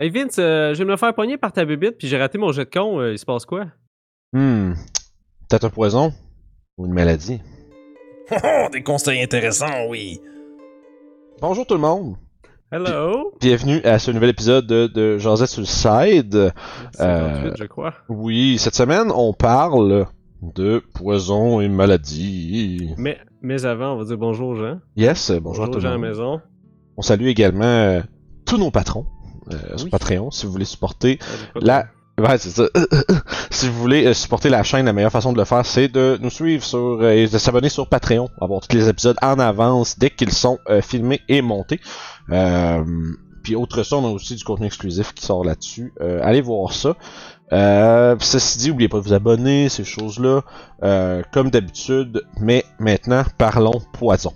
Hey Vince, euh, je vais me faire pogner par ta bébite, puis j'ai raté mon jet de con. euh, il se passe quoi? Hmm. Peut-être un poison? Ou une maladie? Oh, des conseils intéressants, oui. Bonjour tout le monde. Hello? Bienvenue à ce nouvel épisode de, de Josette sur le side. 58, je crois. Oui, cette semaine, on parle de poison et maladie. Mais, mais avant, on va dire bonjour aux gens. Yes, bonjour, à tout aux gens le à la monde. maison. On salue également euh, tous nos patrons euh, sur Oui. Patreon si vous voulez supporter Ah, la Ouais, c'est ça. si vous voulez euh, supporter la chaîne, la meilleure façon de le faire, c'est de nous suivre sur euh, et de s'abonner sur Patreon, avoir tous les épisodes en avance dès qu'ils sont euh, filmés et montés. Euh, puis autre ça, on a aussi du contenu exclusif qui sort là-dessus. Euh, allez voir ça. Euh, ceci dit, n'oubliez pas de vous abonner, ces choses-là, euh, comme d'habitude. Mais maintenant, parlons poison.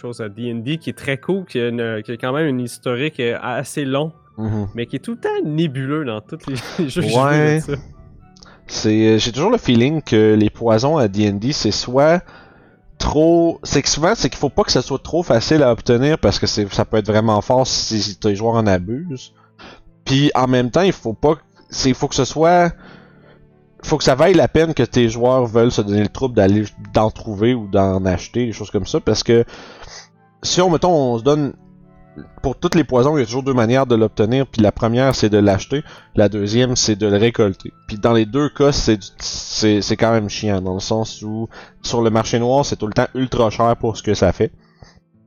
Chose à D&D qui est très cool, qui a, une- qui a quand même une historique euh, assez long, Mhm. mais qui est tout le temps nébuleux dans tous les jeux Ouais. C'est, euh, j'ai toujours le feeling que les poisons à D&D, c'est soit trop, c'est que souvent c'est qu'il faut pas que ça soit trop facile à obtenir parce que ça peut être vraiment fort si, tes joueurs en abusent. Puis en même temps, il faut pas, il faut que ce soit, faut que ça vaille la peine que tes joueurs veulent se donner le trouble d'aller d'en trouver ou d'en acheter, des choses comme ça, parce que si on mettons on se donne pour tous les poisons, il y a toujours deux manières de l'obtenir, puis la première c'est de l'acheter, la deuxième c'est de le récolter. Puis dans les deux cas, c'est c'est quand même chiant dans le sens où sur le marché noir, c'est tout le temps ultra cher pour ce que ça fait.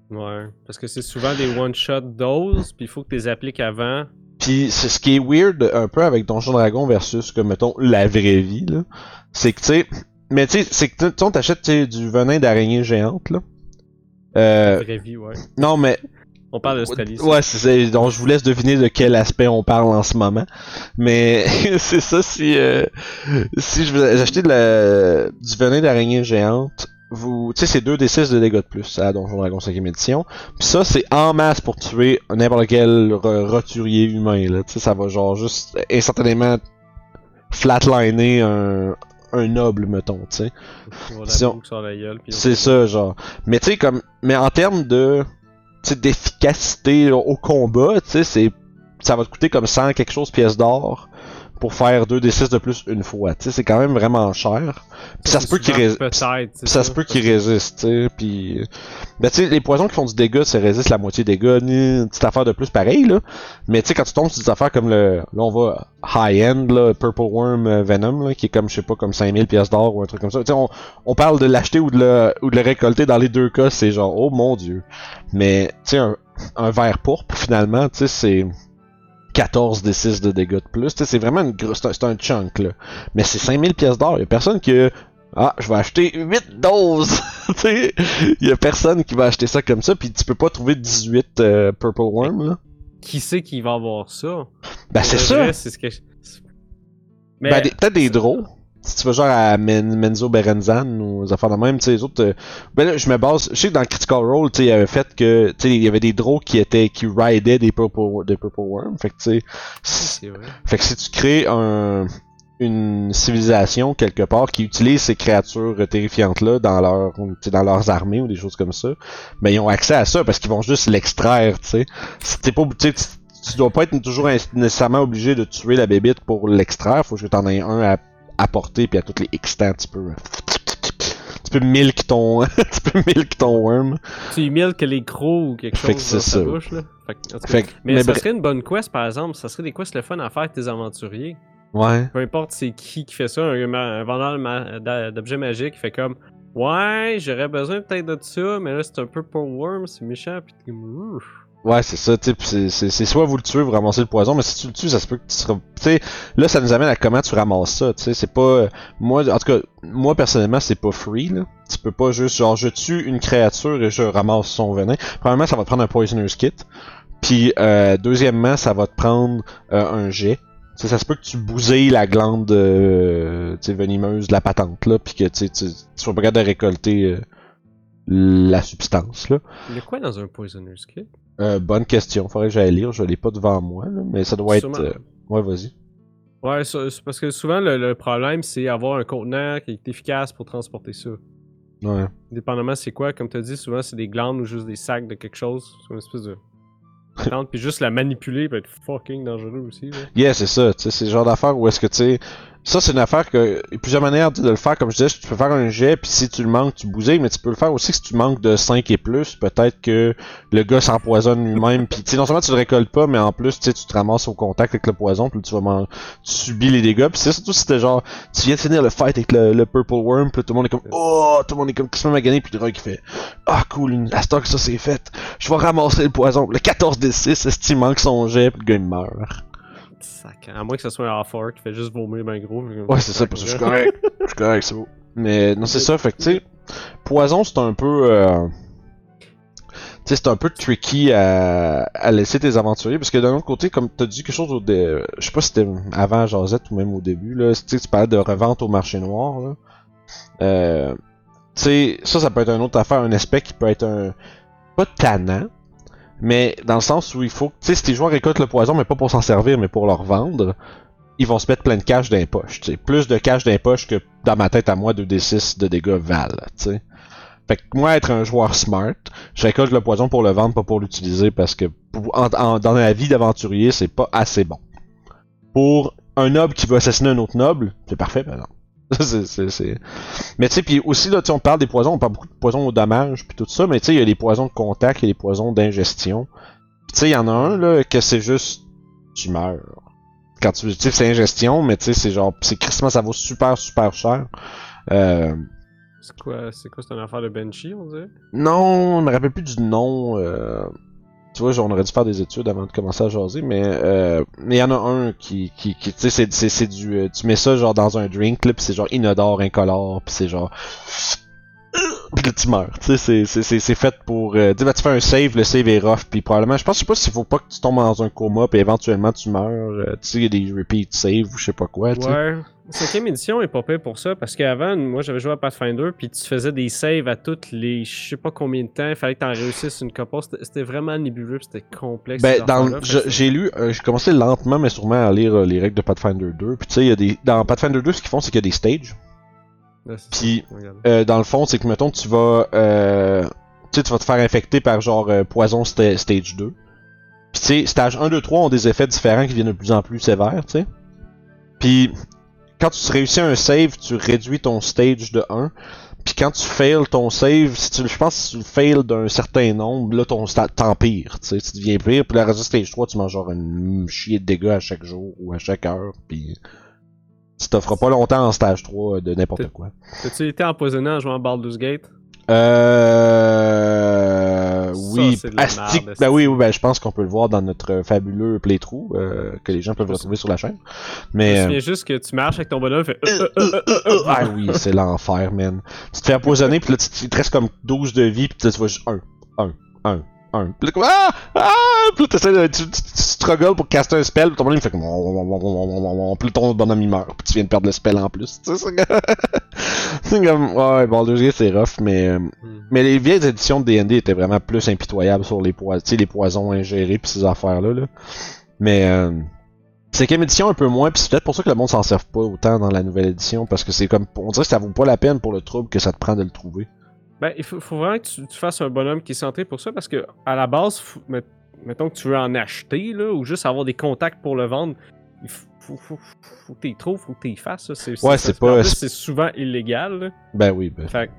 Ouais, parce que c'est souvent des one-shot doses, puis il faut que tu les appliques avant. Puis c'est ce qui est weird un peu avec Donjon Dragon versus comme mettons la vraie vie là, c'est que tu sais mais tu sais c'est que tu sais, on t'achète tu sais, du venin d'araignée géante là. Euh, Vraie vie, ouais. non mais On parle d'Australie. ça. Ouais, c'est ça. Donc je vous laisse deviner de quel aspect on parle en ce moment. Mais c'est ça si euh, si je vous de la, du venin d'araignée géante, vous tu sais c'est 2 des 6 de dégâts de plus à Donjon Dragon 5ème édition. Puis ça c'est en masse pour tuer n'importe quel roturier humain là, tu sais ça va genre juste instantanément flatliner un un noble mettons, tu sais. Si on- C'est ça, genre. Mais tu sais, comme. Mais en termes de. D'efficacité au combat, tu sais, c'est. Ça va te coûter comme 100 quelque chose pièces d'or pour faire 2 d 6 de plus une fois. Tu sais, c'est quand même vraiment cher. Puis ça se peut qu'il résiste. Ça se peut qu'il résiste, tu sais. Puis. Ben, tu sais, les poisons qui font du dégât, ça résiste la moitié des dégâts, ni une petite affaire de plus pareil, là. Mais tu sais, quand tu tombes sur des affaires comme le. Là, on va high-end, là, Purple Worm euh, Venom, là, qui est comme, je sais pas, comme 5000 pièces d'or ou un truc comme ça. Tu sais, on, on parle de l'acheter ou de le, ou de le récolter dans les deux cas, c'est genre, oh mon dieu. Mais, tu sais, un, un verre pourpre, finalement, tu sais, c'est 14 des 6 de dégâts de plus. C'est vraiment une grosse, c'est un, c'est un chunk, là. Mais c'est 5000 pièces d'or. Y a personne qui a, ah, je vais acheter 8 doses! sais, y a personne qui va acheter ça comme ça, puis tu peux pas trouver 18 euh, Purple Worm, là. Qui sait qui va avoir ça? Ben, c'est ça! C'est ce que. je- Mais. Ben, des- peut-être des draws. Si tu vas genre à Men- Menzo Berenzan ou des affaires de même, tu sais, les autres. euh, Ben là, je me base. Je sais que dans Critical Role, tu sais, il y avait fait que. Tu sais, il y avait des draws qui étaient. qui ridaient des Purple, des purple Worm. Fait que, tu sais. si-. Fait que si tu crées un. Une civilisation quelque part qui utilise ces créatures terrifiantes-là dans, leur, dans leurs armées ou des choses comme ça, ben ils ont accès à ça parce qu'ils vont juste l'extraire, tu sais. Si t'es pas, tu sais, tu- tu dois pas être toujours nécessairement obligé de tuer la bébite pour l'extraire, faut que t'en aies un à apporter puis à tous les extants tu peux tu peux milk ton tu peux milk ton worm. Tu milk les crocs ou quelque Fait chose que dans sa ça. bouche, là. Fait que, cas, Fait que, mais, mais ça serait une bonne quest, par exemple. Ça serait des quests le fun à faire avec tes aventuriers. ouais. Peu importe c'est qui qui fait ça, un, un vendeur d'objets magiques qui fait comme Ouais, j'aurais besoin peut-être de ça, mais là c'est un peu pour worm, c'est méchant, pis. Ouais, c'est ça, tu c'est- soit vous le tuez, vous ramassez le poison, mais si tu le tues, ça se peut que tu seras... Tu sais, là, ça nous amène à comment tu ramasses ça, tu sais, c'est pas... Moi, en tout cas, moi, personnellement, c'est pas free, là. Tu peux pas juste, genre, je tue une créature et je ramasse son venin. Premièrement, ça va te prendre un Poisoner's Kit. Puis, euh, deuxièmement, ça va te prendre euh, un jet. Tu sais, ça se peut que tu bousilles la glande euh, venimeuse de la patente, là, puis que tu sois pas capable de récolter euh, la substance, là. Il y a quoi dans un Poisoner's Kit? Euh, bonne question. Faudrait que j'aille lire. Je l'ai pas devant moi, là, mais ça doit être. Sûrement. euh, Ouais, vas-y. Ouais, c'est parce que souvent le, le problème c'est avoir un contenant qui est efficace pour transporter ça. Ouais. Dépendamment c'est quoi, comme tu as dit, souvent c'est des glandes ou juste des sacs de quelque chose. C'est une espèce de. puis juste la manipuler peut être fucking dangereux aussi. Là. Yeah, c'est ça, tu sais, c'est le genre d'affaire où est-ce que tu sais. Ça, c'est une affaire que. Il y a plusieurs manières de le faire, comme je disais, tu peux faire un jet, puis si tu le manques, tu bousilles, mais tu peux le faire aussi si tu manques de 5 et plus. Peut-être que le gars s'empoisonne lui-même, puis non seulement tu le récoltes pas, mais en plus, tu te ramasses au contact avec le poison, puis tu vas man- tu subis les dégâts, puis c'est surtout si c'était genre, tu viens de finir le fight avec le, le Purple Worm, puis tout le monde est comme, oh, tout le monde est comme, met à gagner, puis le gars qui fait, ah cool, une- à que ça c'est fait, je vais ramasser le poison. Le 14 des 6, est-ce qu'il manque son jet, puis le gars il meurt. Sac. À moins que ce soit un half-orc qui fait juste vomir ben gros. Ouais, c'est ça, parce que je suis correct. Je suis correct, c'est beau. Mais non, c'est ça, fait que tu sais, poison, c'est un peu. Euh... Tu sais, c'est un peu tricky à, à laisser tes aventuriers, parce que d'un autre côté, comme t'as dit quelque chose au dé... Je sais pas si c'était avant Josette ou même au début, là, tu parlais de revente au marché noir, là. Euh... Tu sais, ça, ça peut être une autre affaire, un aspect qui peut être un... Pas tannant, mais dans le sens où il faut... Tu sais, si tes joueurs récoltent le poison, mais pas pour s'en servir, mais pour le revendre, ils vont se mettre plein de cash dans les poches. tu sais. Plus de cash poches que dans ma tête à moi 2d6 de dégâts valent. tu sais. Fait que moi, être un joueur smart, je récolte le poison pour le vendre, pas pour l'utiliser, parce que dans la vie d'aventurier, c'est pas assez bon. Pour un noble qui veut assassiner un autre noble, c'est parfait, par. C'est- c'est- c'est- Mais tu sais, puis aussi, là, on parle des poisons, on parle beaucoup de poisons au dommage, puis tout ça, mais tu sais, il y a les poisons de contact, il y a les poisons d'ingestion. Puis tu sais, il y en a un, là, que c'est juste, tu meurs quand tu tu sais c'est ingestion mais tu sais c'est genre c'est crissement ça vaut super super cher euh, C'est quoi, c'est quoi, c'est une affaire de Banshee, on dirait? non on me rappelle plus du nom euh, tu vois on aurait dû faire des études avant de commencer à jaser mais euh, mais il y en a un qui qui, qui tu sais c'est du euh, tu mets ça genre dans un drink là puis c'est genre inodore incolore puis c'est genre puis là tu meurs tu sais c'est c'est c'est c'est fait pour euh, tu ben, tu fais un save le save est rough puis probablement je pense je sais pas s'il faut pas que tu tombes dans un coma puis éventuellement tu meurs euh, tu sais il y a des repeat save ou je sais pas quoi tu sais. Ouais. Cinquième édition est pas pire pour ça parce qu'avant, moi j'avais joué à Pathfinder puis tu faisais des saves à toutes les je sais pas combien de temps, il fallait que t'en réussisses une couple. C'était vraiment nébuleux c'était complexe. Ben, dans, j'ai lu, euh, j'ai commencé lentement, mais sûrement à lire euh, les règles de Pathfinder 2. Puis tu sais, il y a des, dans Pathfinder 2, ce qu'ils font, c'est qu'il y a des stages. Ouais, Puis, euh, dans le fond, c'est que mettons, tu vas, euh, tu sais, tu vas te faire infecter par genre euh, poison sta- stage 2. Puis tu sais, stage 1, 2, 3 ont des effets différents qui viennent de plus en plus sévères, tu sais. Puis quand tu réussis un save, tu réduis ton stage de 1. Puis quand tu fails ton save, si tu, je pense que si tu le fails d'un certain nombre, là ton t'empires, tu sais, tu deviens pire. Puis le reste stage 3, tu manges genre une chier de dégâts à chaque jour ou à chaque heure. Puis tu t'offres pas longtemps en stage 3 de n'importe quoi. T'as-tu été empoisonné en jouant à Baldur's Gate? Euh... Ça, Oui, Astic- ben oui, oui, ben je pense qu'on peut le voir dans notre fabuleux playthrough euh, que les gens peuvent retrouver sur la chaîne. Je me Mais euh, souviens juste que tu marches avec ton bonhomme, fait. euh, euh, euh, euh, ah oui, c'est l'enfer, man. Tu te fais empoisonner, puis là tu, tu te restes comme 12 de vie, puis tu vois juste 1, 1, 1, 1. Puis là, comme ah, ah, puis là tu, tu, tu struggles pour caster un spell, puis ton bonhomme il fait comme puis là, ton bonhomme il meurt, puis tu viens de perdre le spell en plus. C'est comme- ouais, Baldur's Gate c'est rough, mais euh, Hmm. mais les vieilles éditions de D&D étaient vraiment plus impitoyables sur les poisons, les poisons ingérés pis ces affaires-là. Là. Mais euh, cinquième édition un peu moins, pis c'est peut-être pour ça que le monde s'en sert pas autant dans la nouvelle édition, parce que c'est comme, on dirait que ça vaut pas la peine pour le trouble que ça te prend de le trouver. Ben, il faut, faut vraiment que tu, tu fasses un bonhomme qui est centré pour ça parce que, à la base, faut- mettons que tu veux en acheter, là, ou juste avoir des contacts pour le vendre, il faut, faut, faut, faut que tu les trouves, faut que fasses. ça. C'est, Ouais, c'est pas- c'est souvent illégal. là. Ben oui, ben. Fait que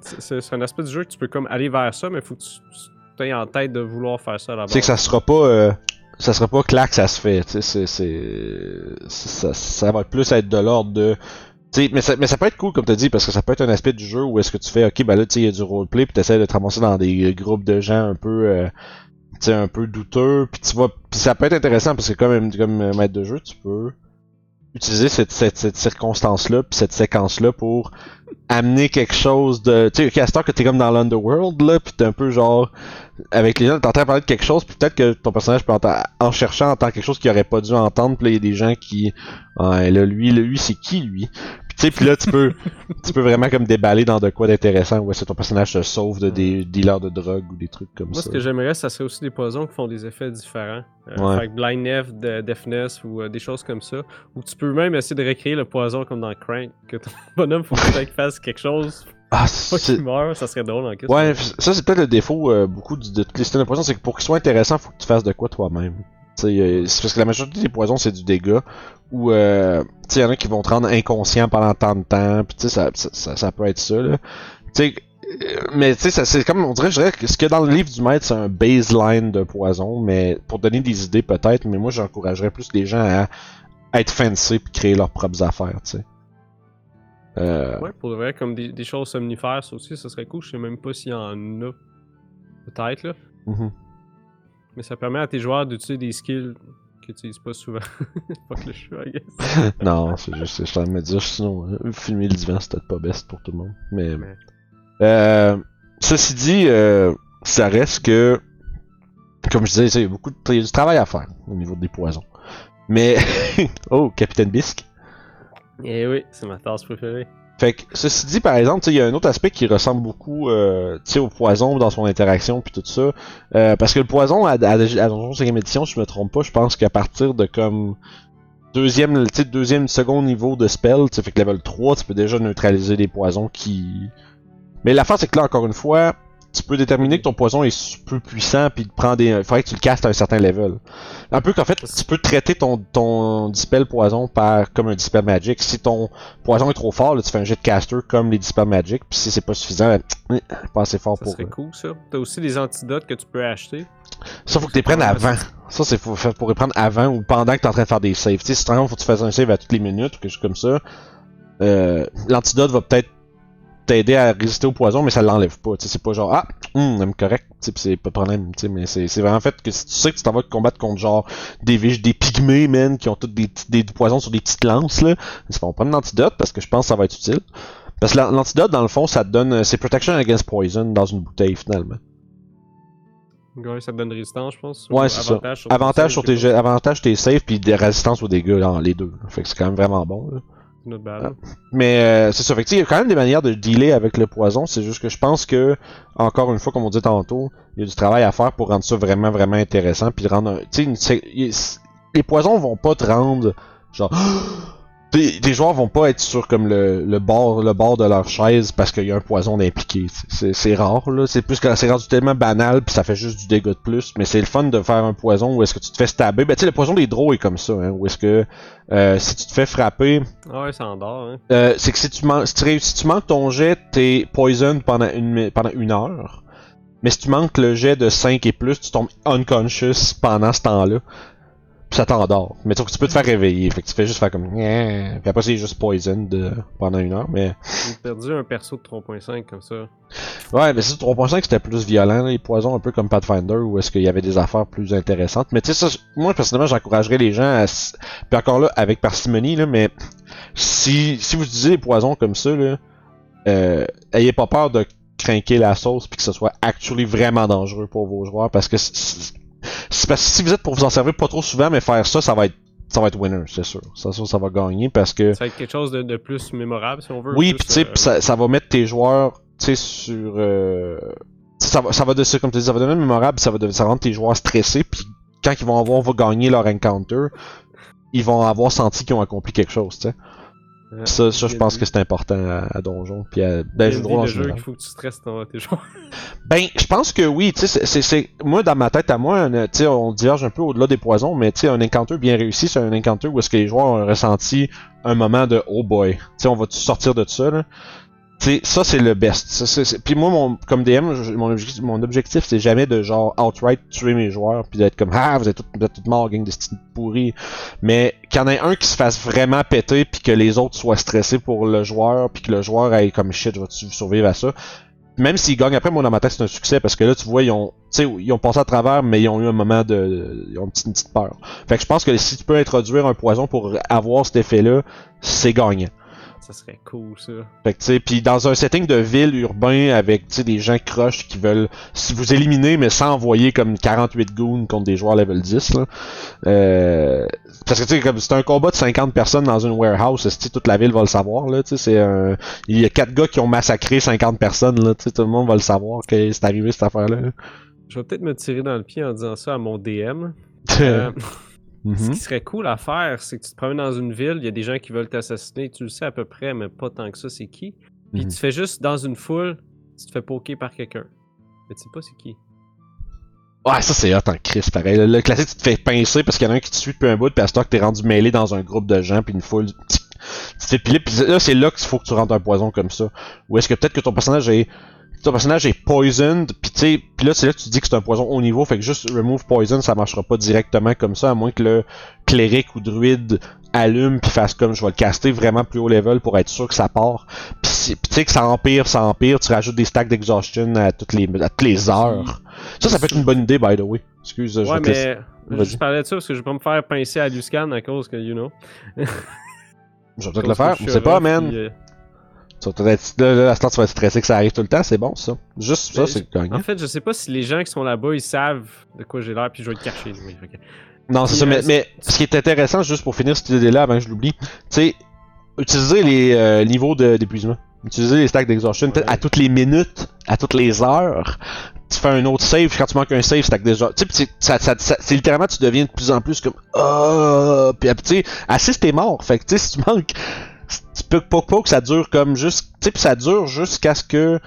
c'est, c'est- c'est un aspect du jeu que tu peux comme aller vers ça, mais faut que tu aies en tête de vouloir faire ça à la base. Tu sais que ça sera pas, euh, ça sera pas clac, ça se fait. Tu sais, c'est, c'est, ça, ça va plus être de l'ordre de. Tu sais, mais ça, mais ça peut être cool comme tu dit parce que ça peut être un aspect du jeu où est-ce que tu fais ok ben là tu il y a du roleplay puis t'essaies de te ramasser dans des groupes de gens un peu euh, tu un peu douteux puis tu vas puis ça peut être intéressant parce que comme comme maître de jeu tu peux utiliser cette, cette, cette circonstance là puis cette séquence là pour amener quelque chose de tu sais Castor que t'es comme dans l'underworld là puis t'es un peu genre avec les gens t'es en train de parler de quelque chose puis peut-être que ton personnage peut entendre- en cherchant entendre quelque chose qu'il aurait pas dû entendre puis il y a des gens qui ouais, là lui là, lui c'est qui lui? Sais puis là tu peux tu peux vraiment comme déballer dans de quoi d'intéressant où est-ce que ton personnage se sauve de des dealers de drogue ou des trucs comme Moi, ça ce que j'aimerais, ça serait aussi des poisons qui font des effets différents. Euh, Ouais. Fait que blindness, de- deafness ou euh, des choses comme ça. Ou tu peux même essayer de recréer le poison comme dans Crank, que ton bonhomme faut qu'il fasse quelque chose Ah, Pas qu'il meurt, ça serait drôle en. Ouais, ça c'est peut-être le défaut euh, beaucoup de les systèmes de poison, c'est que pour qu'ils soient intéressants, faut que tu fasses de quoi toi-même. Euh, c'est parce que la majorité des poisons c'est du dégât, ou euh, tu sais, y en a qui vont te rendre inconscient pendant tant de temps, puis tu sais, ça, ça, ça, ça peut être ça, là. Tu sais, euh, mais tu sais, ça, c'est comme, on dirait, je dirais que ce qu'il y a dans le livre du maître, c'est un baseline de poison, mais pour donner des idées peut-être, mais moi j'encouragerais plus les gens à être fancy puis créer leurs propres affaires, tu sais. Euh, Ouais, pour vrai, comme des, des choses somnifères, ça aussi, ça serait cool. Je sais même pas s'il y en a. Peut-être, là. mhm. Mais ça permet à tes joueurs d'utiliser des skills que tu utilises pas souvent. Fuck le I guess. non, c'est juste, je de me dire, sinon, euh, filmer le divan, c'est peut-être pas best pour tout le monde. Mais, euh, ceci dit, euh, ça reste que, comme je disais, il y a beaucoup de, il y a du travail à faire au niveau des poisons. Mais, oh, Capitaine Bisque. Eh oui, c'est ma tasse préférée. Fait que, ceci dit, par exemple, il y a un autre aspect qui ressemble beaucoup euh, au poison dans son interaction puis tout ça. Euh, parce que le poison, à, à, à Donjon 5 édition, si je me trompe pas, je pense qu'à partir de comme deuxième, deuxième, second niveau de spell, fait que level 3, tu peux déjà neutraliser les poisons qui... Mais l'affaire, c'est que là, encore une fois, tu peux déterminer que ton poison est plus puissant puis te prend des... Il faudrait que tu le castes à un certain level. Un peu qu'en fait, tu peux traiter ton, ton dispel poison par comme un dispel magic. Si ton poison est trop fort, là, tu fais un jet de caster comme les dispel magic, puis si c'est pas suffisant, ben, pas assez fort Ça pour eux. cool, ça. T'as aussi des antidotes que tu peux acheter. Ça, faut que tu les prennes avant. Ça, c'est faut pour les prendre avant ou pendant que t'es en train de faire des saves. Tu sais, si par exemple, faut que tu fasses un save à toutes les minutes ou quelque chose comme ça, euh, l'antidote va peut-être t'aider à résister au poison, mais ça l'enlève pas. C'est pas genre, ah, hum, même correct, c'est pas de problème, mais c'est c'est vraiment fait que si tu sais que tu t'en vas combattre contre genre des viges, des pygmées, man, qui ont tous des, des, poisons sur des petites lances, là, c'est pas, on prend un antidote parce que je pense que ça va être utile. Parce que l'an- l'antidote, dans le fond, ça te donne, euh, c'est protection against poison dans une bouteille, finalement. Ouais, ça te donne résistance, je pense. Ouais, Ou c'est ça. avantage sur Avantage tes sur tes avantage tes saves puis des résistances aux dégâts, là, les deux. Fait que c'est quand même vraiment bon, là. Bad. Mais euh, c'est ça, fait il y a quand même des manières de dealer avec le poison, c'est juste que je pense que, encore une fois, comme on dit tantôt, il y a du travail à faire pour rendre ça vraiment, vraiment intéressant, puis rendre, un- les poisons vont pas te rendre, genre, Tes, tes joueurs vont pas être sur comme le, le bord le bord de leur chaise parce qu'il y a un poison impliqué. C'est rare là. C'est plus que c'est rendu tellement banal puis ça fait juste du dégât de plus. Mais c'est le fun de faire un poison où est-ce que tu te fais stabber. Ben tu sais le poison des draws est comme ça. Hein, où est-ce que euh, si tu te fais frapper, Ah ouais, ça endort, hein. euh, c'est que si tu, man- si, tu si tu manques ton jet, t'es poison pendant une, pendant une heure. Mais si tu manques le jet de 5 et plus, tu tombes unconscious pendant ce temps-là. Ça t'endort. Mais tu tu peux te faire réveiller. Fait que tu fais juste faire comme. Nyeh. Puis après, c'est juste poison de, pendant une heure. Mais J'ai perdu un perso de 3.5 comme ça. ouais, mais c'est 3.5 c'était plus violent. les poisons, un peu comme Pathfinder, où est-ce qu'il y avait des affaires plus intéressantes. Mais tu sais, ça, moi personnellement, j'encouragerais les gens à. Puis encore là, avec parcimonie, là, mais si, si vous utilisez les poisons comme ça, là, euh, ayez pas peur de craquer la sauce puis que ce soit actually vraiment dangereux pour vos joueurs parce que parce que si vous êtes pour vous en servir pas trop souvent mais faire ça ça va être ça va être winner c'est sûr ça ça, ça va gagner parce que Ça va être quelque chose de, de plus mémorable si on veut. oui puis tu sais euh, ça, ça va mettre tes joueurs tu sais sur euh, ça va ça va de ça comme tu dis ça va devenir mémorable ça va de, ça va rendre tes joueurs stressés puis quand ils vont avoir va gagner leur encounter ils vont avoir senti qu'ils ont accompli quelque chose tu sais ça, ça je pense que c'est important à, à Donjon puis à ben, jeu de D&D, rôle en le jeu général. qu'il faut que tu stresses tes joueurs. Ben, je pense que oui, tu sais, c'est- moi, dans ma tête à moi, sais, on diverge un peu au-delà des poisons, mais un encounter bien réussi, c'est un encounter où est-ce que les joueurs ont ressenti un moment de oh boy, tu sais, on va sortir de ça, là? Sais, ça, c'est le best. Ça, c'est- Puis moi, mon, comme DM, mon objectif, mon objectif, c'est jamais de genre outright tuer mes joueurs, puis d'être comme ah, vous êtes tous, tous morts, gang de petits pourris. Mais qu'il y en ait un qui se fasse vraiment péter, puis que les autres soient stressés pour le joueur, puis que le joueur aille comme shit, je vais survivre à ça? Même s'ils gagnent après, moi dans ma c'est un succès parce que là tu vois ils ont, ils ont passé à travers mais ils ont eu un moment de, ils ont une petite, peur. Fait que je pense que si tu peux introduire un poison pour avoir cet effet-là, c'est gagnant. Ça serait cool, ça. Fait que tu sais, puis dans un setting de ville urbain avec tu sais des gens croches qui veulent si vous éliminer mais sans envoyer comme 48 goons contre des joueurs level 10 là. Euh, parce que tu sais comme c'est un combat de 50 personnes dans une warehouse, toute la ville va le savoir là, tu sais c'est un il y a quatre gars qui ont massacré 50 personnes là, tu sais tout le monde va le savoir que c'est arrivé cette affaire là. Je vais peut-être me tirer dans le pied en disant ça à mon DM. Euh, Ce Mhm. qui serait cool à faire, c'est que tu te promènes dans une ville, il y a des gens qui veulent t'assassiner, tu le sais à peu près, mais pas tant que ça, c'est qui. Puis Mhm. tu fais juste dans une foule, tu te fais poker par quelqu'un. Mais tu sais pas c'est qui. Ouais, ça c'est hot en crise, pareil. Le, le classique, tu te fais pincer parce qu'il y en a un qui te suit depuis un bout, puis à ce temps que t'es rendu mêlé dans un groupe de gens, puis une foule. Tu te fais piler, puis là, c'est là qu'il faut que tu rentres un poison comme ça. Ou est-ce que peut-être que ton personnage est. Ton personnage est poisoned, puis tu sais, puis là c'est là que tu dis que c'est un poison haut niveau, fait que juste remove poison, ça marchera pas directement comme ça, à moins que le cléric ou druide allume puis fasse comme je vais le caster vraiment plus haut level pour être sûr que ça part. Puis tu sais que ça empire, ça empire, tu rajoutes des stacks d'exhaustion à toutes les à toutes les heures. Ça, ça peut être une bonne idée, by the way. Excuse, je ouais, vais te laisser- mais. Vas-y. Je parlais de ça parce que je vais pas me faire pincer à Luscan à cause que, you know. Je vais peut-être le faire. je Je sais pas, man. puis, euh, Être- là, tu vas être stressé que ça arrive tout le temps, c'est bon, ça. Juste ça, c'est gagnant. En fait, je sais pas si les gens qui sont là-bas, ils savent de quoi j'ai l'air, puis je vais le cacher. Oui. Non, c'est ça, mais, euh, mais ce qui est intéressant, juste pour finir cette idée-là, avant que je l'oublie, tu sais, utiliser les euh, niveaux d'épuisement. Utiliser les stacks d'exhaustion peut-être Ouais. à toutes les minutes, à toutes les heures. Tu fais un autre save, quand tu manques un save, stack déjà. Tu sais, c'est- ça, ça, ça- c'est littéralement, tu deviens de plus en plus comme Ah, puis tu sais, assez t'es mort. Fait que tu sais, si tu manques, pas, pas que ça dure comme juste, tu ça dure jusqu'à ce que.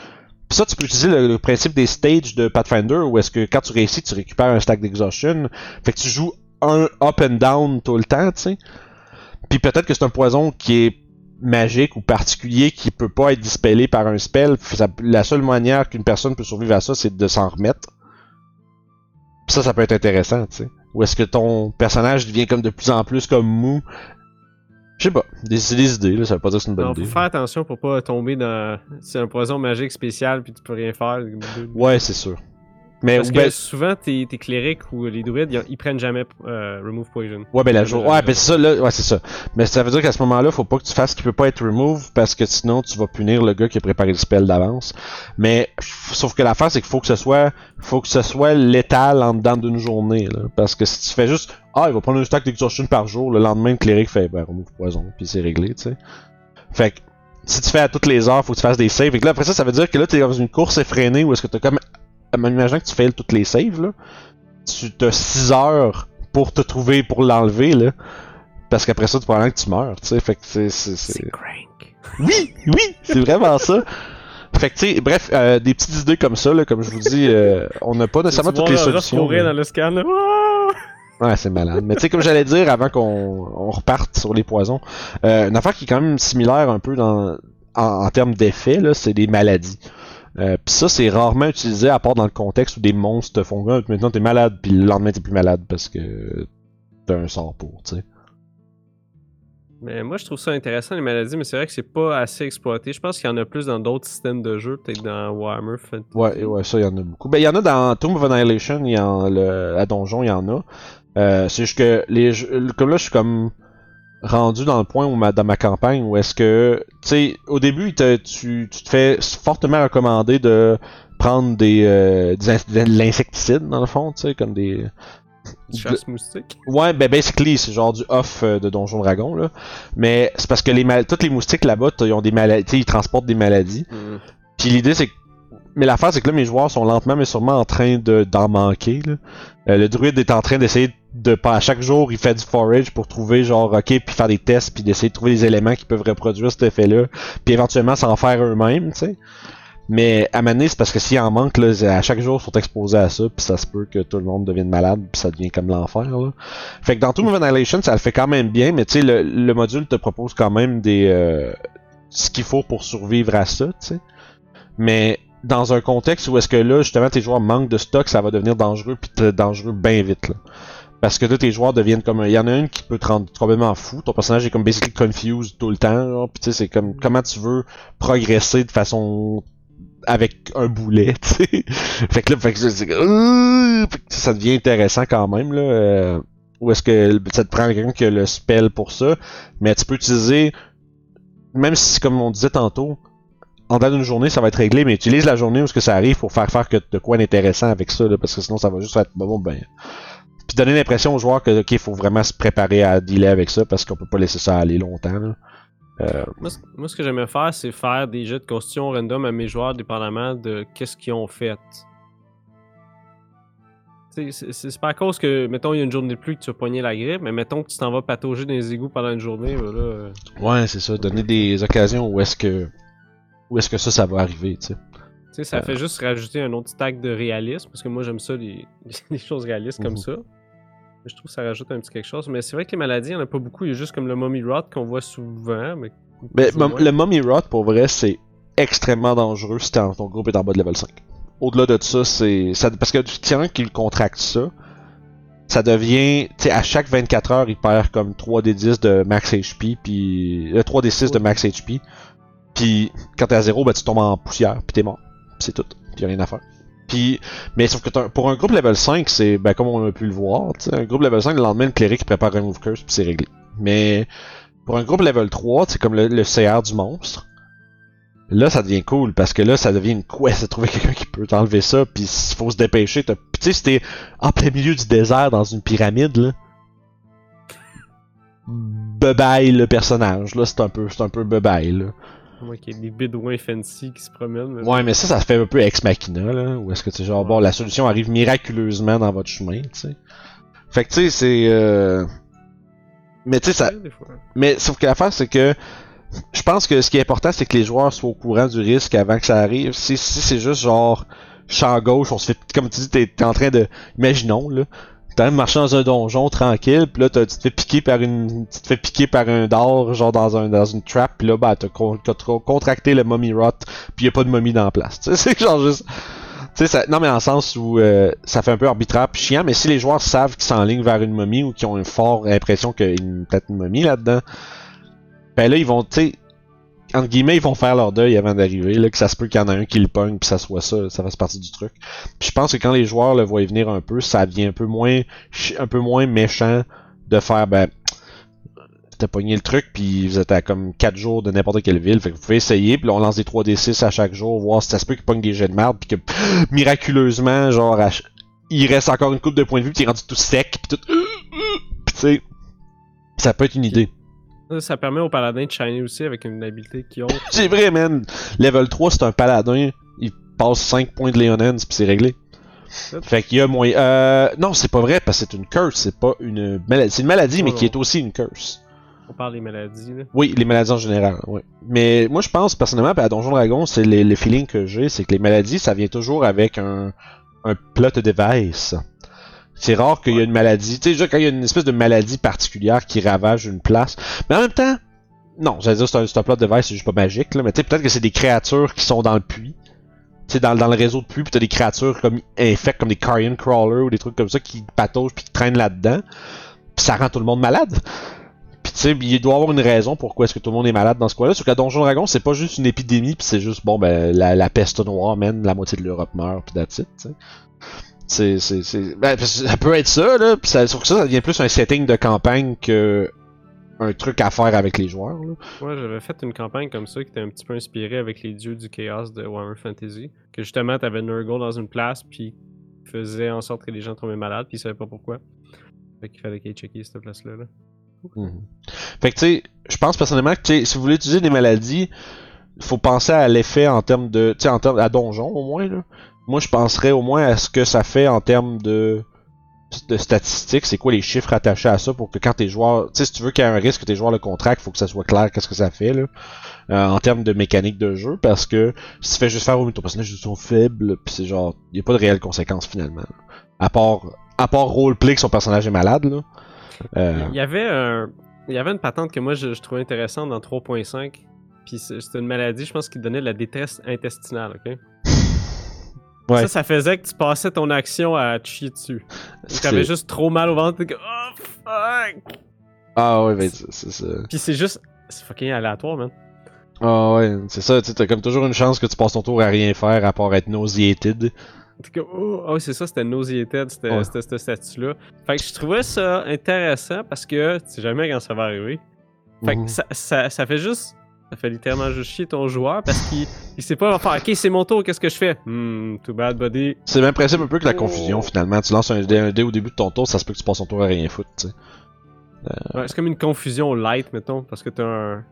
Pis ça, tu peux utiliser le, principe des stages de Pathfinder où est-ce que quand tu réussis, tu récupères un stack d'exhaustion. Fait que tu joues un up and down tout le temps, tu sais. Puis peut-être que c'est un poison qui est magique ou particulier qui peut pas être dispellé par un spell. La seule manière qu'une personne peut survivre à ça, c'est de s'en remettre. Ça, ça peut être intéressant, tu sais. Ou est-ce que ton personnage devient comme de plus en plus comme mou Je sais pas. Des, c'est des idées, là. Ça veut pas dire que c'est une bonne Non, idée. faut faire attention pour pas tomber dans. C'est un poison magique spécial, puis tu peux rien faire. Ouais, c'est sûr. Mais Parce que ben, souvent, tes, tes clérics ou les druides, ils, ils prennent jamais euh, Remove Poison. Ouais, ben la jour. Ouais, ben c'est ça, là. Ouais, c'est ça. Mais ça veut dire qu'à ce moment-là, faut pas que tu fasses ce qui peut pas être remove parce que sinon tu vas punir le gars qui a préparé le spell d'avance. Mais sauf que l'affaire, c'est qu'il faut que ce soit. Faut que ce soit létal en dedans d'une journée, là. Parce que si tu fais juste. Ah, il va prendre un stack d'exhaustion par jour, le lendemain, le cléric fait. Ben, remove poison, puis c'est réglé, tu sais. Fait que. Si tu fais à toutes les heures, faut que tu fasses des saves. Et que là, après ça, ça veut dire que là, t'es dans une course effrénée où est-ce que t'as comme. Imagine que tu fais toutes les saves, là. Tu t'as 6 heures pour te trouver, pour l'enlever, là. Parce qu'après ça, tu probablement que tu meurs, tu sais. Fait que c'est. c'est- c'est- C'est crank. Oui, oui, c'est vraiment ça. Fait que, tu sais, bref, euh, des petites idées comme ça, là, comme je vous dis, euh, on n'a pas nécessairement toutes les solutions. dans le scan, là. Ouais, c'est malade. Mais tu sais, comme j'allais dire avant qu'on on reparte sur les poisons, euh, une affaire qui est quand même similaire un peu dans, en, en termes d'effet, c'est des maladies. Euh, Pis ça, c'est rarement utilisé à part dans le contexte où des monstres te font Ah, maintenant t'es malade, puis le lendemain t'es plus malade parce que t'as un sort pour, tu sais. Mais moi, je trouve ça intéressant, les maladies, mais c'est vrai que c'est pas assez exploité. Je pense qu'il y en a plus dans d'autres systèmes de jeu, peut-être dans Warhammer Fantasy. Ouais, ouais, ça, il y en a beaucoup. Ben, il y en a dans Tomb of Annihilation, il y en le, à Donjon, il y en a. Euh, c'est juste que les comme là, je suis comme rendu dans le point où ma, dans ma campagne où est-ce que, tu sais, au début, tu, tu te fais fortement recommander de prendre des, euh, des de l'insecticide, dans le fond, tu sais, comme des... Chasse moustique. Ouais, ben basically, c'est genre du off euh, de Donjon Dragon, là. Mais c'est parce que les mal... toutes les moustiques là-bas, t'as- ils ont des maladies, tu sais, ils transportent des maladies. Hmm. Puis l'idée, c'est que. Mais l'affaire, c'est que là, mes joueurs sont lentement, mais sûrement en train de d'en manquer. Là. Euh, le druide est en train d'essayer de. À chaque jour, il fait du forage pour trouver, genre, ok, puis faire des tests, puis d'essayer de trouver des éléments qui peuvent reproduire cet effet-là. Puis éventuellement s'en faire eux-mêmes, tu sais. Mais à Mané, c'est parce que s'il en manque, là, à chaque jour, ils sont exposés à ça, puis ça se peut que tout le monde devienne malade, puis ça devient comme l'enfer, là. Fait que dans Tomb of Annihilation, ça le fait quand même bien, mais tu sais, le, le module te propose quand même des. euh, ce qu'il faut pour survivre à ça, tu sais. Mais dans un contexte où est-ce que là, justement, tes joueurs manquent de stock, ça va devenir dangereux, puis dangereux bien vite, là. Parce que là, tes joueurs deviennent comme. Il y en a une qui peut te rendre complètement fou. Ton personnage est comme basically confused tout le temps. Puis tu sais, c'est comme comment tu veux progresser de façon avec un boulet, tu sais. fait que là, euh, fait que ça devient intéressant quand même, là. euh, ou est-ce que ça te prend quelqu'un qui a le spell pour ça, mais tu peux utiliser, même si, comme on disait tantôt, en dedans d'une journée, ça va être réglé, mais utilise la journée où ce que ça arrive pour faire faire que de quoi d'intéressant avec ça, là, parce que sinon ça va juste être bon, ben. Puis donner l'impression aux joueurs que, ok, faut vraiment se préparer à dealer avec ça, parce qu'on peut pas laisser ça aller longtemps, là. Euh, Moi, ce- moi, ce que j'aimais faire, c'est faire des jets de constitution random à mes joueurs, dépendamment de qu'est-ce qu'ils ont fait. C'est pas à cause que, mettons, il y a une journée de pluie que tu as pogné la grippe, mais mettons que tu t'en vas patauger dans les égouts pendant une journée, ben là, euh, Ouais, c'est ça, donner des occasions où est-ce que où est-ce que ça, ça va arriver, tu sais. Tu sais, ça Euh. fait juste rajouter un autre stack de réalisme, parce que moi j'aime ça, les, les choses réalistes comme Mhm. ça. Je trouve que ça rajoute un petit quelque chose. Mais c'est vrai que les maladies, il n'y en a pas beaucoup. Il y a juste comme le mummy rot qu'on voit souvent. Mais, le Mummy Rot, pour vrai, c'est extrêmement dangereux si ton groupe est en bas de level 5. Au-delà de ça, c'est. Ça, parce que s'il y en a un qui le contracte ça, ça devient. Tu sais, à chaque 24 heures, il perd comme 3d10 de max HP, puis. Euh, 3d6 de max HP. Puis quand t'es à 0, ben, tu tombes en poussière, puis t'es mort. C'est tout. Puis rien à faire. Puis, mais sauf que pour un groupe level 5, c'est ben, comme on a pu le voir, un groupe level 5, le lendemain, le cléric prépare un move curse, puis c'est réglé. Mais pour un groupe level 3, c'est comme le, le CR du monstre. Là, ça devient cool parce que là, ça devient une quest de trouver quelqu'un qui peut t'enlever ça, puis il faut se dépêcher. tu sais, si t'es en plein milieu du désert dans une pyramide, là. Bye le personnage, là, c'est un peu, c'est un peu bye là. Qu'il y ait des bidouins fancy qui se promènent. Ouais, mais ça, ça fait un peu ex machina, là, où est-ce que tu genre, bon, la solution arrive miraculeusement dans votre chemin, tu sais. Fait que tu sais, c'est. Euh... Mais tu sais, ça, Ouais. Mais sauf que l'affaire, c'est que je pense que ce qui est important, c'est que les joueurs soient au courant du risque avant que ça arrive. Si, si c'est juste genre champ gauche, on se fait comme tu dis, t'es t'es en train de. Imaginons là. Train de marcher dans un donjon tranquille, puis là t'as- tu te fais piquer par une. Tu te fais piquer par un dard, genre dans un dans une trap, puis là bah t'as t'as contracté le mummy rot, puis y a pas de momie dans la place. C'est genre juste. Non mais en sens où euh, ça fait un peu arbitraire pis chiant, mais si les joueurs savent qu'ils s'enlignent vers une momie ou qu'ils ont une forte impression qu'il y a peut-être une momie là-dedans, ben là ils vont, entre guillemets, ils vont faire leur deuil avant d'arriver, là, que ça se peut qu'il y en a un qui le pogne puis ça soit ça, ça fasse partie du truc. Puis je pense que quand les joueurs le voient venir un peu, ça devient un peu moins, un peu moins méchant de faire, ben, t'as pogné le truc puis vous êtes à comme 4 jours de n'importe quelle ville, fait que vous pouvez essayer, puis là, on lance des 3d6 à chaque jour, voir si ça se peut qu'ils pognent des jets de merde puis que miraculeusement, genre, il reste encore une coupe de points de vue, puis est rendu tout sec, puis tout, puis tu sais, ça peut être une idée. Ça, permet aux paladins de shiner aussi avec une habilité qu'ils ont. C'est vrai, man. Level 3, c'est un paladin. Il passe 5 points de Leonens, puis c'est réglé. Fait qu'il y a moins. Euh, non, c'est pas vrai, parce que c'est une curse, c'est pas une maladie. C'est une maladie, mais qui est aussi une curse. On parle des maladies. Là. Oui, les maladies en général, oui. Mais moi, je pense, personnellement, à Donjon Dragon, c'est le feeling que j'ai, c'est que les maladies, ça vient toujours avec un, un plot device. C'est rare qu'il y ait une maladie. Tu sais, quand il y a une espèce de maladie particulière qui ravage une place. Mais en même temps, non, j'allais dire, c'est un, un plot device, c'est juste pas magique, là. Mais tu sais, peut-être que c'est des créatures qui sont dans le puits. Tu sais, dans, dans le réseau de puits, pis t'as des créatures comme infectes, comme des carrion crawlers ou des trucs comme ça qui pataugent puis qui traînent là-dedans. Puis ça rend tout le monde malade. Puis tu sais, il doit y avoir une raison pourquoi est-ce que tout le monde est malade dans ce coin-là. Sauf qu'à Donjon Dragon, c'est pas juste une épidémie, puis c'est juste, bon, ben, la, la peste noire, man, la moitié de l'Europe meurt, puis that's it, tu sais. C'est, c'est, c'est... Ben, ça peut être ça, là, pis ça, sauf que ça, ça devient plus un setting de campagne que un truc à faire avec les joueurs, là. Moi, j'avais fait une campagne comme ça qui était un petit peu inspirée avec les dieux du chaos de Warhammer Fantasy. Que justement, t'avais Nurgle dans une place, puis faisait en sorte que les gens tombaient malades, puis ils savaient pas pourquoi. Fait qu'il fallait qu'ils checker cette place-là. Là. Mhm. Fait que tu sais, je pense personnellement que si vous voulez utiliser des maladies, il faut penser à l'effet en termes de, tu sais, en termes à donjon au moins là. Moi, je penserais au moins à ce que ça fait en termes de statistiques, c'est quoi les chiffres attachés à ça pour que quand tes joueurs, tu sais, si tu veux qu'il y ait un risque que tes joueurs le contractent, faut que ça soit clair qu'est-ce que ça fait là, euh, en termes de mécanique de jeu, parce que si tu fais juste faire mais ton personnage sont faibles, puis c'est genre, y a pas de réelles conséquences finalement, à part à part roleplay que son personnage est malade là. Euh, Il y avait un... Il y avait une patente que moi je, trouvais intéressante dans 3.5. Puis c'est- une maladie, je pense, qui donnait de la détresse intestinale, ok? Ouais. Ça, ça faisait que tu passais ton action à te chier dessus. T'avais juste trop mal au ventre, comme Oh fuck! Ah ouais, ben c'est ça. Puis c'est juste. C'est fucking aléatoire, man. Ah ouais, c'est ça, t'as comme toujours une chance que tu passes ton tour à rien faire à part être nauseated. Comme, oh, oui, c'est ça, c'était nauseated, c'était Ouais. ce statut-là. Fait que je trouvais ça intéressant parce que tu sais jamais quand ça va arriver. Fait Mhm. que ça, ça, ça fait juste. Ça fait littéralement juste chier ton joueur parce qu'il il sait pas faire, ok, c'est mon tour, qu'est-ce que je fais? Hmm, too bad, buddy. C'est le même principe un peu que la confusion Oh. finalement. Tu lances un dé, un dé au début de ton tour, ça se peut que tu passes ton tour à rien foutre, tu sais. Ouais, c'est comme une confusion light, mettons, parce que t'as un.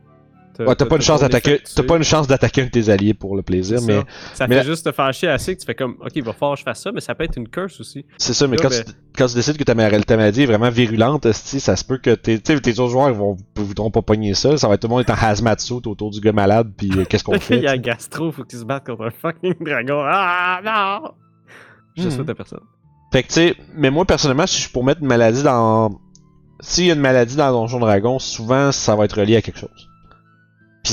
Ouais, t'as pas une chance d'attaquer, t'as pas une chance d'attaquer un de tes alliés pour le plaisir, mais ça. Ça mais fait la- juste te faire chier assez que tu fais comme, ok, il va falloir que je fasse ça, mais ça peut être une curse aussi. c'est ça, mais Là, quand, ben- tu, quand tu décides que ta, ma- ta maladie est vraiment virulente, ça se peut que tes, autres joueurs vont, voudront pas pogner ça, ça va être tout le monde est en hazmat suit autour du gars malade, puis euh, qu'est-ce qu'on fait? il y a un gastro, faut qu'il se batte contre un fucking dragon. Ah non! Je Mhm. souhaite à personne. Fait que tu sais, mais moi personnellement, si je suis pour mettre une maladie dans. S'il y a une maladie dans Donjon Dragon, souvent ça va être relié à quelque chose.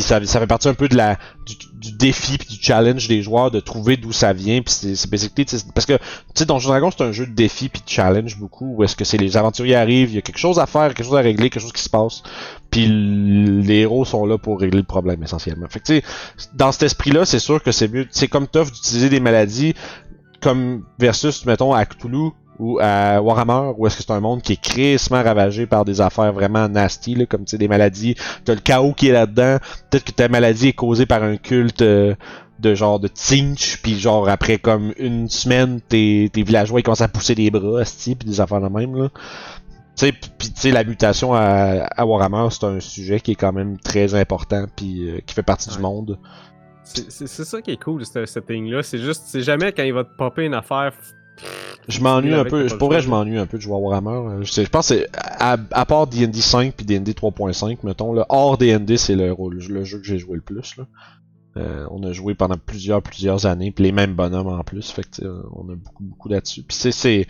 Ça, ça fait partie un peu de la du, du défi puis du challenge des joueurs de trouver d'où ça vient. Puis c'est c'est basically, parce que tu sais, Donjon Dragon c'est un jeu de défi puis de challenge beaucoup. Où est-ce que c'est les aventuriers arrivent, il y a quelque chose à faire, quelque chose à régler, quelque chose qui se passe. Puis les héros sont là pour régler le problème essentiellement. Fait que tu sais, dans cet esprit-là, c'est sûr que c'est mieux. C'est comme tough d'utiliser des maladies comme versus, mettons, à Cthulhu ou à Warhammer, où est-ce que c'est un monde qui est crissement ravagé par des affaires vraiment nasty, là, comme tu sais, des maladies. T'as le chaos qui est là-dedans. Peut-être que ta maladie est causée par un culte euh, de genre de Tzinch, puis genre après comme une semaine, tes, tes villageois ils commencent à pousser des bras, puis des affaires de même, là. Tu sais, puis tu sais, la mutation à, à Warhammer, c'est un sujet qui est quand même très important, puis euh, qui fait partie du monde. C'est ça qui est cool, ce setting-là. C'est juste, c'est jamais quand il va te popper une affaire. Je m'ennuie un peu, je pourrais, je m'ennuie un peu de jouer à Warhammer. Euh, Je, sais, je pense que c'est, à, à part D&D 5 puis D&D 3.5, mettons, là, hors D&D, c'est le, jeu que j'ai joué le plus, là. Euh, on a joué pendant plusieurs, plusieurs années, puis les mêmes bonhommes en plus, fait que, on a beaucoup, beaucoup là-dessus. Puis c'est, c'est,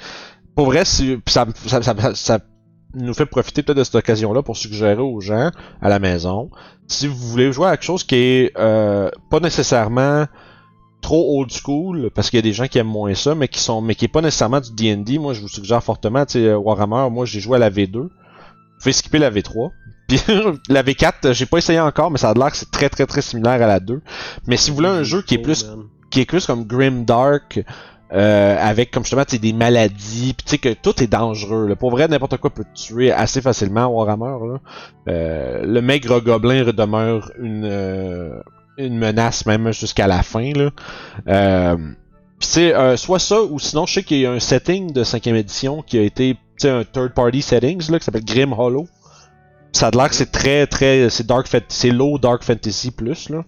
pour vrai, c'est, puis ça, me- ça, ça, ça, ça nous fait profiter peut-être de cette occasion-là pour suggérer aux gens à la maison, si vous voulez jouer à quelque chose qui est euh, pas nécessairement trop old school parce qu'il y a des gens qui aiment moins ça mais qui sont mais qui est pas nécessairement du D&D moi je vous suggère fortement tu sais Warhammer moi j'ai joué à la V2 vous pouvez skipper la V3 puis la V4 euh, j'ai pas essayé encore mais ça a l'air que c'est très très très similaire à la 2 mais si vous voulez un jeu qui est plus man. qui est plus comme grim dark euh, avec comme justement des maladies puis tu sais que tout est dangereux là. pour vrai n'importe quoi peut te tuer assez facilement à Warhammer là. Euh, le maigre gobelin demeure une euh, une menace même jusqu'à la fin là euh, euh, soit ça ou sinon je sais qu'il y a un setting de 5ème édition qui a été un third party settings là qui s'appelle Grim Hollow ça a l'air que c'est très très c'est dark c'est low dark fantasy plus là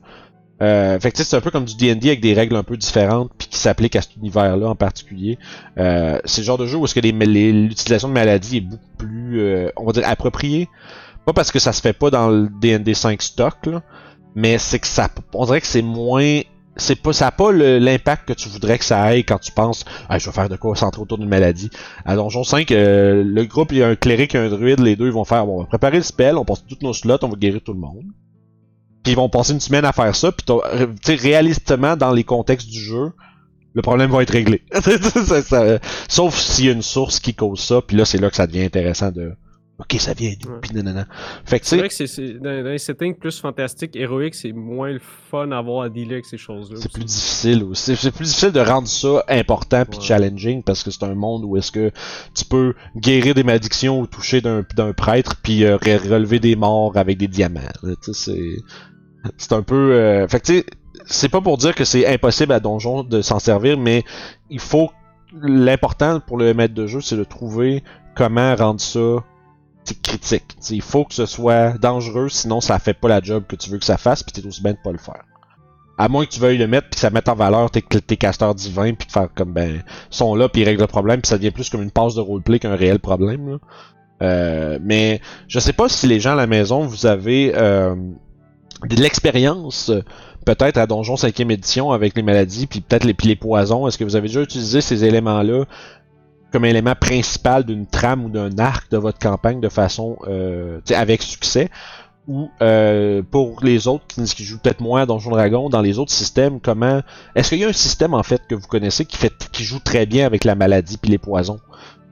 euh, fait c'est un peu comme du D&D avec des règles un peu différentes puis qui s'appliquent à cet univers-là en particulier. C'est le genre de jeu où est-ce que l'utilisation de maladies est beaucoup plus, on va dire, appropriée. Pas parce que ça se fait pas dans le D&D 5 stock, là, mais c'est que ça, on dirait que c'est moins, c'est pas, ça a pas l'impact que tu voudrais que ça ait quand tu penses, ah, je vais faire de quoi centrer autour d'une maladie. À Donjon 5, euh, le groupe, il y a un cléric et un druide, les deux, ils vont faire, bon, on va préparer le spell, on passe tous nos slots, on va guérir tout le monde. Puis ils vont passer une semaine à faire ça, puis tu réalistement, dans les contextes du jeu, le problème va être réglé. Ça- ça- sauf s'il y a une source qui cause ça, puis là, c'est là que ça devient intéressant de... Ok, ça vient d'où, Ouais. puis nanana. Fait que tu C'est vrai que c'est- c'est dans, dans les settings plus fantastiques, héroïques, c'est moins le fun à avoir à dealer avec ces choses-là. c'est plus difficile aussi. C'est plus difficile de rendre ça important puis Ouais. challenging parce que c'est un monde où est-ce que tu peux guérir des malédictions ou toucher d'un d'un prêtre puis euh, re- relever des morts avec des diamants. là. C'est c'est un peu. euh, Fait que tu sais, c'est pas pour dire que c'est impossible à Donjon de s'en servir, mais il faut l'important pour le maître de jeu, c'est de trouver comment rendre ça critique. Tu sais, il faut que ce soit dangereux, sinon ça fait pas la job que tu veux que ça fasse, puis t'es aussi bien de pas le faire. À moins que tu veuilles le mettre puis ça mette en valeur tes, casteurs divins puis de faire comme ben sont là puis ils règlent le problème puis ça devient plus comme une passe de roleplay qu'un réel problème. Là. Euh, mais je sais pas si les gens à la maison vous avez euh, de l'expérience peut-être à Donjon 5e édition avec les maladies puis peut-être les poisons. Est-ce que vous avez déjà utilisé ces éléments-là comme élément principal d'une trame ou d'un arc de votre campagne de façon euh, avec succès ou euh, pour les autres qui, qui jouent peut-être moins à Donjon Dragon, dans les autres systèmes, comment est-ce qu'il y a un système en fait que vous connaissez qui fait qui joue très bien avec la maladie puis les poisons?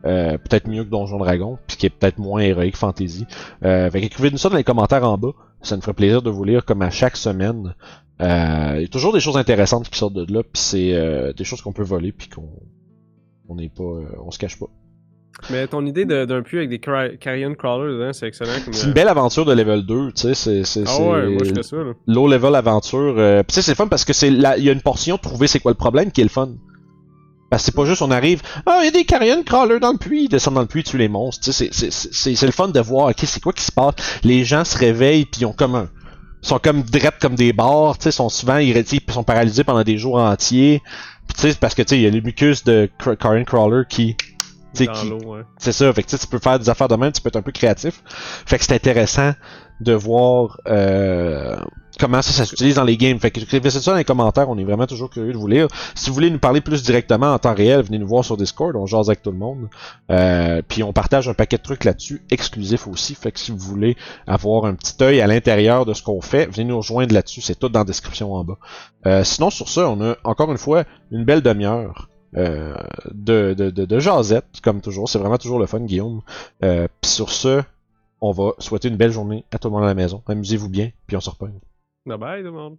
Euh, peut-être mieux que Donjon Dragon, puis qui est peut-être moins héroïque fantasy. Euh, écrivez-nous ça dans les commentaires en bas. Ça nous ferait plaisir de vous lire comme à chaque semaine. Euh, il y a toujours des choses intéressantes qui sortent de là, puis c'est euh, des choses qu'on peut voler, puis qu'on on n'est pas, euh, on se cache pas. Mais ton idée d'un puits avec des carrion crawlers dedans, c'est excellent. Comme, C'est une euh, belle aventure de level 2, tu sais, c'est Ah ouais, moi je fais ça. Là. low level aventure. Euh, tu sais, c'est le fun parce que c'est il y a une portion trouver c'est quoi le problème qui est le fun. Parce que c'est pas juste on arrive, ah il y a des carrion crawlers dans le puits, ils descendent dans le puits, tuent les monstres. Tu sais, c'est le fun de voir, ok c'est quoi qui se passe? Les gens se réveillent puis ils ont comme un sont comme drettes comme des barres, tu sais, sont souvent ils sont paralysés pendant des jours entiers. Puis tu sais, parce que tu sais, il y a les mucus de Karen Crawler qui, ouais. c'est ça, fait que tu peux faire des affaires de même, tu peux être un peu créatif. Fait que c'est intéressant de voir euh, comment ça, ça s'utilise dans les games. Fait que écrivez ça dans les commentaires, on est vraiment toujours curieux de vous lire. Si vous voulez nous parler plus directement en temps réel, venez nous voir sur Discord, on jase avec tout le monde. Euh, puis on partage un paquet de trucs là-dessus, exclusifs aussi. Fait que si vous voulez avoir un petit œil à l'intérieur de ce qu'on fait, venez nous rejoindre là-dessus, c'est tout dans la description en bas. Euh, sinon sur ça, on a encore une fois une belle demi-heure. Euh, de, de, de, de jasette, comme toujours. C'est vraiment toujours le fun, Guillaume. Euh, puis sur ce, on va souhaiter une belle journée à tout le monde à la maison. Amusez-vous bien, puis on se reprend. Bye bye tout le monde.